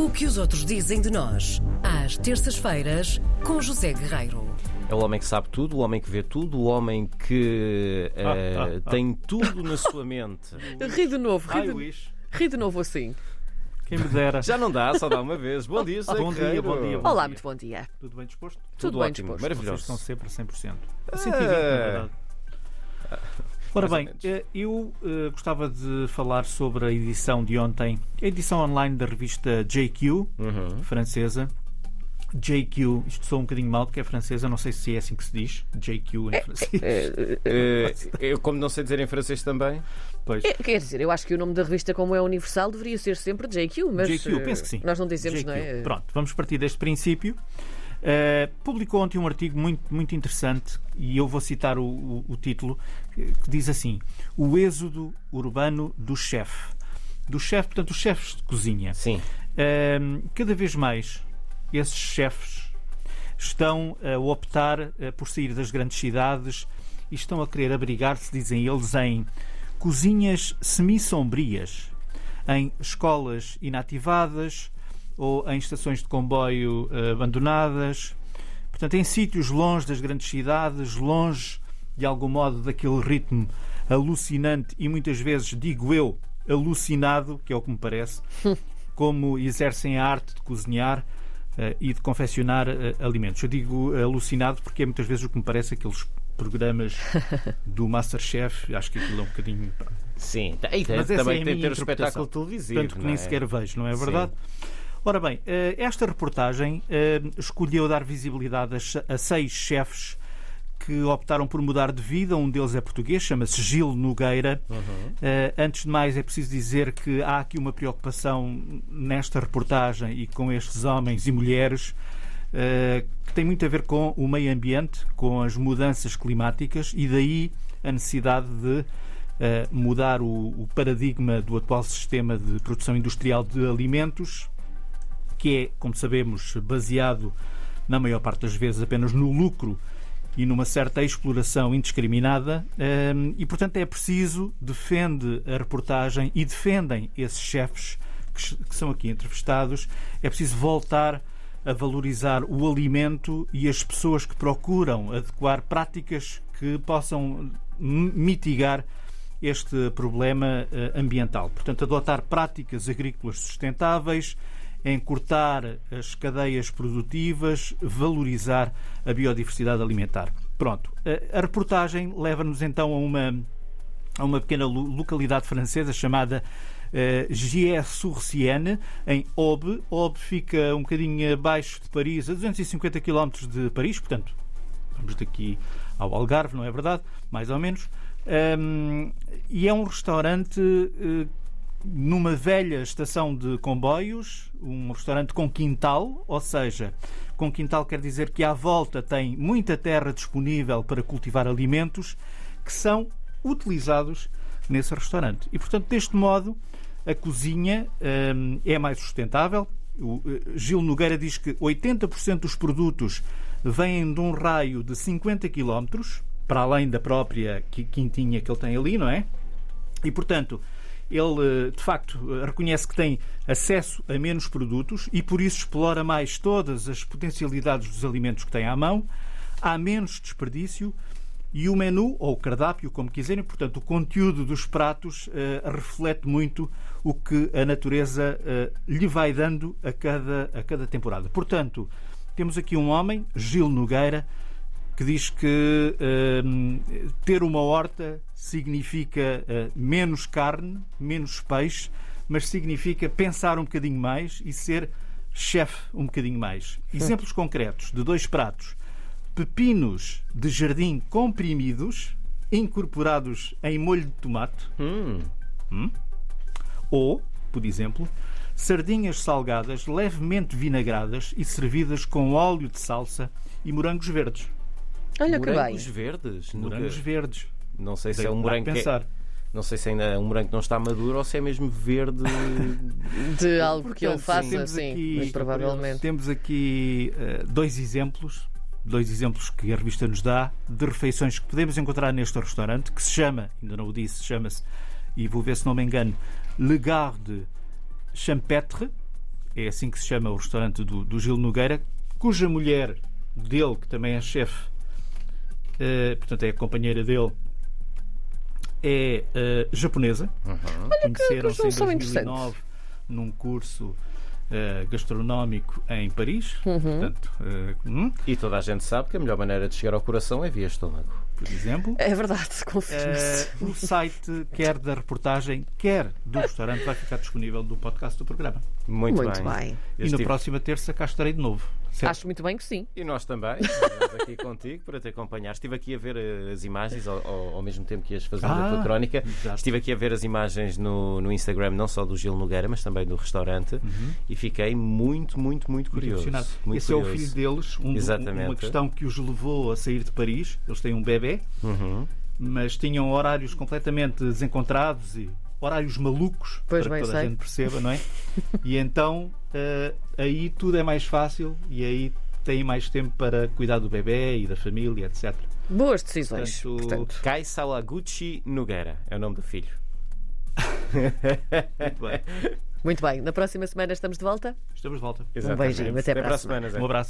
O que os outros dizem de nós, às terças-feiras, com José Guerreiro. É o homem que sabe tudo, o homem que vê tudo, o homem que eh, tem tudo na sua mente. Ri de novo, ri I de, wish. ri de novo assim. Quem me dera. Já não dá, só dá uma vez. Bom dia, José Bom dia, Guerreiro. bom dia, bom Olá, dia. muito bom dia. Tudo bem disposto? Tudo, Tudo bem ótimo, disposto. maravilhoso. Vocês estão sempre a 100%. Ah. A 120, na verdade. Ora bem, eh, eu eh, gostava de falar sobre a edição de ontem, a edição online da revista JQ, Uhum. francesa. JQ, isto sou um bocadinho mal porque é francesa, não sei se é assim que se diz. JQ em francês. Eh, eu, como não sei dizer em francês também, Pois. É, quer dizer, eu acho que o nome da revista, como é universal, deveria ser sempre JQ, mas JQ, eh, penso que sim. nós não dizemos, JQ. não é? Pronto, vamos partir deste princípio. Uh, publicou ontem um artigo muito, muito interessante e eu vou citar o, o- o título que diz assim: O êxodo urbano do chefe. Do chefe, portanto, os chefes de cozinha. sim. Um, cada vez mais esses chefes estão a optar eh, por sair das grandes cidades e estão a querer abrigar-se, dizem eles, em cozinhas semi-sombrias, em escolas inativadas ou em estações de comboio eh, abandonadas. Portanto, em sítios longe das grandes cidades, longe de algum modo daquele ritmo alucinante e muitas vezes, digo eu, alucinado, que é o que me parece, como exercem a arte de cozinhar eh, e de confeccionar eh, alimentos. Eu digo alucinado porque é muitas vezes o que me parece aqueles programas do Masterchef, acho que aquilo é um bocadinho. Sim, e tem- Mas também é tem ter o espetáculo televisivo. Tanto que nem é? sequer vejo, não é Sim. Ora bem, eh, esta reportagem eh, escolheu dar visibilidade a seis chefes que optaram por mudar de vida. Um deles é português, chama-se Gil Nogueira. Uhum. Eh, antes de mais, é preciso dizer que há aqui uma preocupação nesta reportagem e com estes homens e mulheres que tem muito a ver com o meio ambiente, com as mudanças climáticas e daí a necessidade de mudar o, o paradigma do atual sistema de produção industrial de alimentos, que é, como sabemos, baseado na maior parte das vezes apenas no lucro e numa certa exploração indiscriminada, hum, e portanto é preciso, defende a reportagem e defendem esses chefes que, são aqui entrevistados, é preciso voltar a valorizar o alimento e as pessoas que procuram adequar práticas que possam mitigar este problema eh, ambiental. Portanto, adotar práticas agrícolas sustentáveis, encurtar as cadeias produtivas, valorizar a biodiversidade alimentar. Pronto. A reportagem leva-nos então a uma, a uma pequena lo- localidade francesa chamada eh, Gier-sur-Sienne, em Aube. Aube fica um bocadinho abaixo de Paris, a 250 km de Paris, portanto, vamos daqui ao Algarve, não é verdade? Mais ou menos. Ahm, e é um restaurante eh, numa velha estação de comboios, um restaurante com quintal, ou seja, com quintal quer dizer que à volta tem muita terra disponível para cultivar alimentos que são utilizados nesse restaurante. E portanto, deste modo, a cozinha hum, é mais sustentável. O eh, Gil Nogueira diz que 80% dos produtos vêm de um raio de 50 km, para além da própria qui- quintinha que ele tem ali, não é? E, portanto, ele eh, de facto eh, reconhece que tem acesso a menos produtos e por isso explora mais todas as potencialidades dos alimentos que tem à mão, há menos desperdício e o menu, ou o cardápio, como quiserem, portanto, o conteúdo dos pratos eh, reflete muito o que a natureza eh, lhe vai dando a cada, a cada temporada. Portanto, temos aqui um homem, Gil Nogueira, que diz que hum, ter uma horta significa eh, menos carne, menos peixe, mas significa pensar um bocadinho mais e ser chefe um bocadinho mais. Exemplos concretos de dois pratos: pepinos de jardim comprimidos, incorporados em molho de tomate, Hum, ou, por exemplo, sardinhas salgadas levemente vinagradas e servidas com óleo de salsa e morangos verdes. Olha que bem. morangos verdes. Nunca- Morangos verdes. Não sei se é um morango que é- pensar. Não sei se ainda é um morango que não está maduro ou se é mesmo verde. De algo que ele Portanto, faça, temos sim, aqui- provavelmente. Temos aqui eh, dois exemplos, dois exemplos que a revista nos dá de refeições que podemos encontrar neste restaurante, que se chama, ainda não o disse, chama-se, e vou ver se não me engano, Le Garde Champêtre. é assim que se chama o restaurante do, do Gil Nogueira, cuja mulher dele, que também é chefe, eh, portanto é a companheira dele, é eh, japonesa. Conheceram-se em conjunção 2009 num curso eh, gastronómico em Paris. Portanto, eh, hum, E toda a gente sabe que a melhor maneira de chegar ao coração é via estômago. Por exemplo. É verdade, confirma-se. Eh, o site, quer da reportagem, quer do restaurante, vai ficar disponível no podcast do programa. Muito, Muito bem. Eu E na estive- próxima terça cá estarei de novo. Certo? Acho muito bem que sim. E nós também, estamos aqui contigo para te acompanhar. Estive aqui a ver eh, as imagens ao, ao- ao mesmo tempo que ias fazendo a tua Ah, crónica. exato. Estive aqui a ver as imagens no, no Instagram, não só do Gil Nogueira, mas também do restaurante. E fiquei muito, muito, muito Uhum. Muito curioso. Muito Esse é o curioso. filho deles, um- Exatamente. uma questão que os levou a sair de Paris. Eles têm um bebê, Uhum. mas tinham horários completamente desencontrados e horários malucos, Pois para bem, que toda a sei. gente perceba, não é? e então eh, aí tudo é mais fácil e aí têm mais tempo para cuidar do bebê e da família, etc. Boas decisões. Portanto, Portanto, Kai Sawaguchi Nogueira é o nome do filho. Muito bem. muito bem. Na próxima semana estamos de volta. Estamos de volta. beijinho, até para a para a semana. semana. Um abraço.